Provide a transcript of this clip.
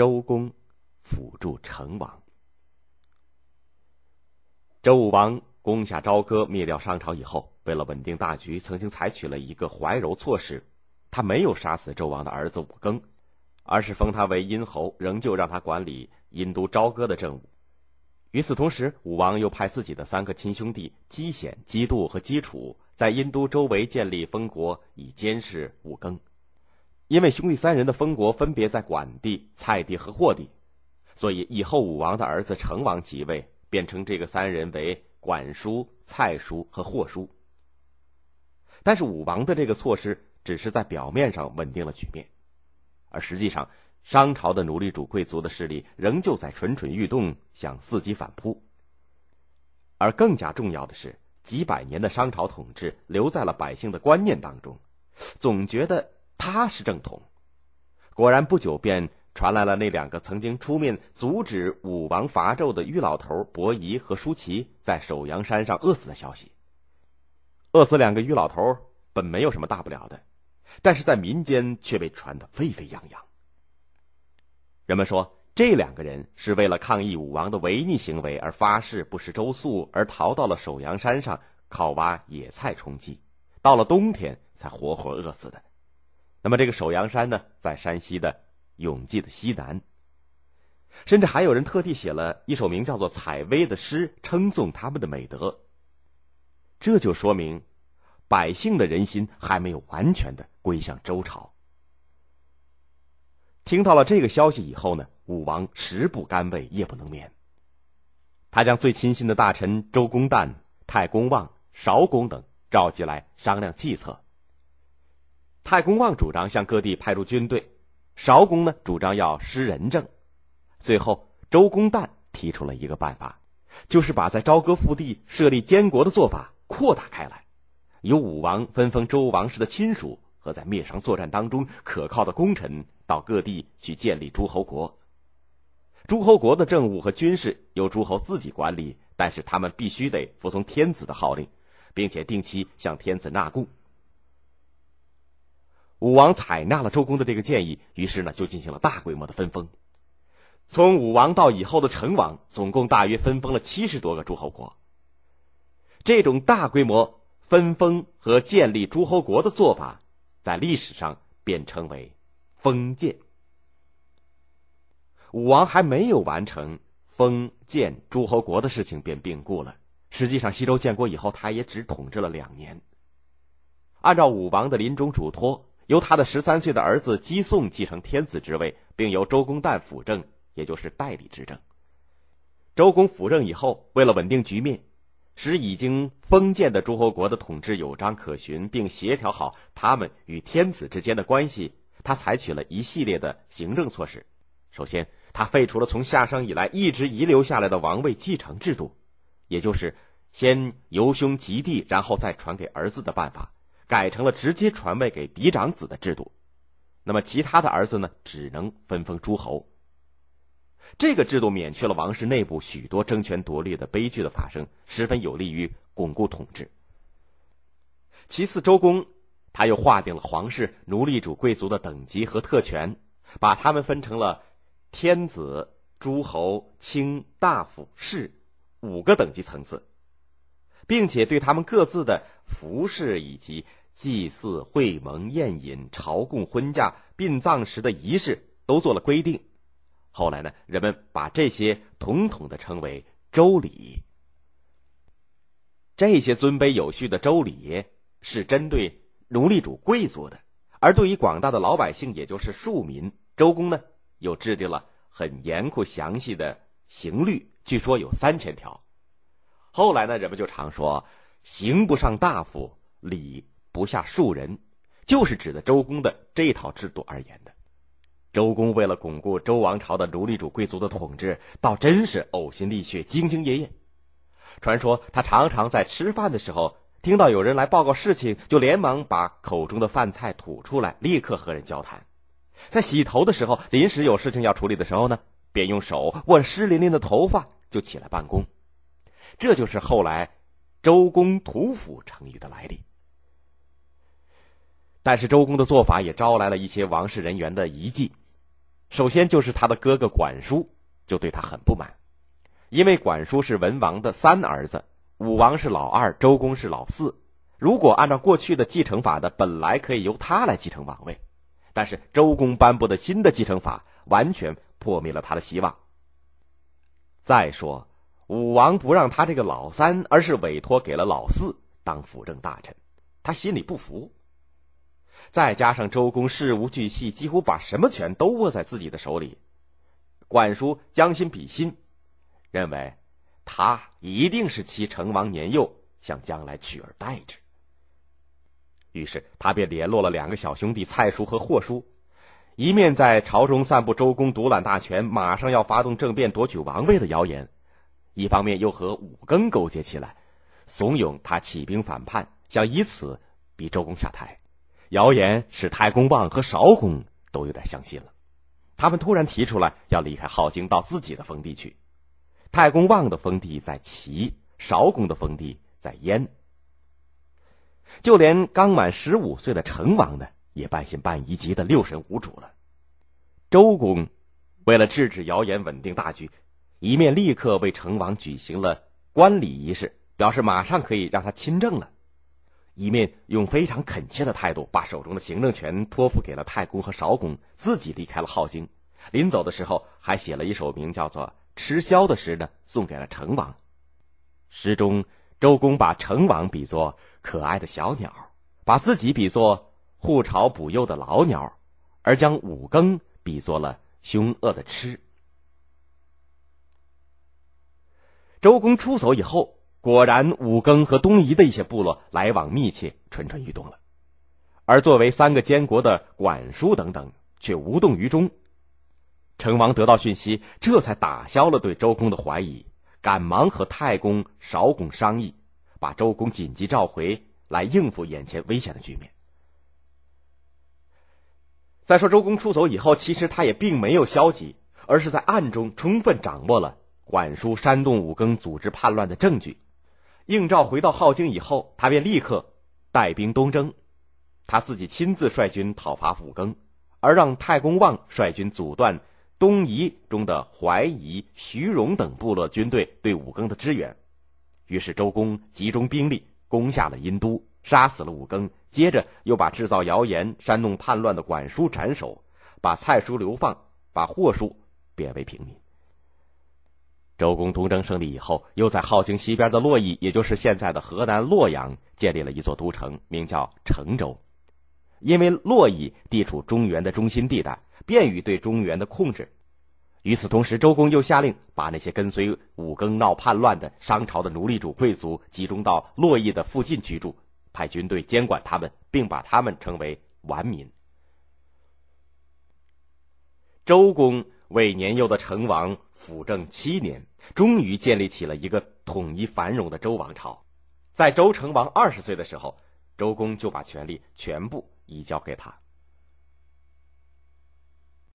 周公辅助成王。周武王攻下朝歌，灭掉商朝以后，为了稳定大局，曾经采取了一个怀柔措施，他没有杀死周王的儿子武庚，而是封他为殷侯，仍旧让他管理殷都朝歌的政务。与此同时，武王又派自己的三个亲兄弟姬显、姬度和姬楚在殷都周围建立封国，以监视武庚。因为兄弟三人的封国分别在管地、蔡地和霍地，所以以后武王的儿子成王即位，便称这个三人为管叔、蔡叔和霍叔。但是武王的这个措施只是在表面上稳定了局面，而实际上。商朝的奴隶主贵族的势力仍旧在蠢蠢欲动，想伺机反扑。而更加重要的是，几百年的商朝统治留在了百姓的观念当中，总觉得他是正统。果然，不久便传来了那两个曾经出面阻止武王伐纣的虞老头伯夷和舒淇在首阳山上饿死的消息。饿死两个虞老头本没有什么大不了的，但是在民间却被传得沸沸扬扬。人们说，这两个人是为了抗议武王的违逆行为而发誓不食周粟，而逃到了首阳山上靠挖野菜充饥，到了冬天才活活饿死的。那么，这个首阳山呢，在山西的永济的西南。甚至还有人特地写了一首名叫做《采薇》的诗，称颂他们的美德。这就说明，百姓的人心还没有完全的归向周朝。听到了这个消息以后呢，武王食不甘味，夜不能眠。他将最亲信的大臣周公旦、太公望、韶公等召集来商量计策。太公望主张向各地派出军队，韶公呢主张要施仁政。最后，周公旦提出了一个办法，就是把在朝歌腹地设立监国的做法扩大开来，由武王分封周王室的亲属。和在灭商作战当中可靠的功臣到各地去建立诸侯国。诸侯国的政务和军事由诸侯自己管理，但是他们必须得服从天子的号令，并且定期向天子纳贡。武王采纳了周公的这个建议，于是呢就进行了大规模的分封。从武王到以后的成王，总共大约分封了七十多个诸侯国。这种大规模分封和建立诸侯国的做法。在历史上便称为封建。武王还没有完成封建诸侯国的事情，便病故了。实际上，西周建国以后，他也只统治了两年。按照武王的临终嘱托，由他的十三岁的儿子姬宋继承天子之位，并由周公旦辅政，也就是代理执政。周公辅政以后，为了稳定局面。使已经封建的诸侯国的统治有章可循，并协调好他们与天子之间的关系，他采取了一系列的行政措施。首先，他废除了从夏商以来一直遗留下来的王位继承制度，也就是先由兄及弟，然后再传给儿子的办法，改成了直接传位给嫡长子的制度。那么，其他的儿子呢，只能分封诸侯。这个制度免去了王室内部许多争权夺利的悲剧的发生，十分有利于巩固统治。其次，周公他又划定了皇室奴隶主贵族的等级和特权，把他们分成了天子、诸侯、卿、大夫、士五个等级层次，并且对他们各自的服饰以及祭祀、会盟、宴饮、朝贡、婚嫁、殡葬时的仪式都做了规定。后来呢，人们把这些统统的称为周礼。这些尊卑有序的周礼是针对奴隶主贵族的，而对于广大的老百姓，也就是庶民，周公呢又制定了很严酷详细的刑律，据说有三千条。后来呢，人们就常说“刑不上大夫，礼不下数人”，就是指的周公的这套制度而言的。周公为了巩固周王朝的奴隶主贵族的统治，倒真是呕心沥血、兢兢业业。传说他常常在吃饭的时候，听到有人来报告事情，就连忙把口中的饭菜吐出来，立刻和人交谈。在洗头的时候，临时有事情要处理的时候呢，便用手握湿淋淋的头发就起来办公。这就是后来“周公吐哺”成语的来历。但是周公的做法也招来了一些王室人员的疑忌。首先就是他的哥哥管叔就对他很不满，因为管叔是文王的三儿子，武王是老二，周公是老四。如果按照过去的继承法的，本来可以由他来继承王位，但是周公颁布的新的继承法完全破灭了他的希望。再说，武王不让他这个老三，而是委托给了老四当辅政大臣，他心里不服。再加上周公事无巨细，几乎把什么权都握在自己的手里，管叔将心比心，认为他一定是其成王年幼，想将来取而代之。于是他便联络了两个小兄弟蔡叔和霍叔，一面在朝中散布周公独揽大权，马上要发动政变夺取王位的谣言，一方面又和武庚勾结起来，怂恿他起兵反叛，想以此逼周公下台。谣言使太公望和韶公都有点相信了，他们突然提出来要离开镐京到自己的封地去。太公望的封地在齐，韶公的封地在燕。就连刚满十五岁的成王呢，也半信半疑，急得六神无主了。周公为了制止谣言，稳定大局，一面立刻为成王举行了观礼仪式，表示马上可以让他亲政了。一面用非常恳切的态度，把手中的行政权托付给了太公和韶公，自己离开了镐京。临走的时候，还写了一首名叫做《吃宵》的诗呢，送给了成王。诗中，周公把成王比作可爱的小鸟，把自己比作护巢哺幼的老鸟，而将五更比作了凶恶的螭。周公出走以后。果然，武庚和东夷的一些部落来往密切，蠢蠢欲动了。而作为三个监国的管叔等等却无动于衷。成王得到讯息，这才打消了对周公的怀疑，赶忙和太公、少公商议，把周公紧急召回来应付眼前危险的局面。再说，周公出走以后，其实他也并没有消极，而是在暗中充分掌握了管叔煽动武庚组织叛乱的证据。应召回到镐京以后，他便立刻带兵东征，他自己亲自率军讨伐武庚，而让太公望率军阻断东夷中的怀疑、徐荣等部落军队对武庚的支援。于是周公集中兵力攻下了殷都，杀死了武庚，接着又把制造谣言、煽动叛乱的管叔斩首，把蔡叔流放，把霍叔贬为平民。周公东征胜利以后，又在镐京西边的洛邑，也就是现在的河南洛阳，建立了一座都城，名叫成州。因为洛邑地处中原的中心地带，便于对中原的控制。与此同时，周公又下令把那些跟随武庚闹叛乱的商朝的奴隶主贵族集中到洛邑的附近居住，派军队监管他们，并把他们称为顽民。周公为年幼的成王。辅政七年，终于建立起了一个统一繁荣的周王朝。在周成王二十岁的时候，周公就把权力全部移交给他。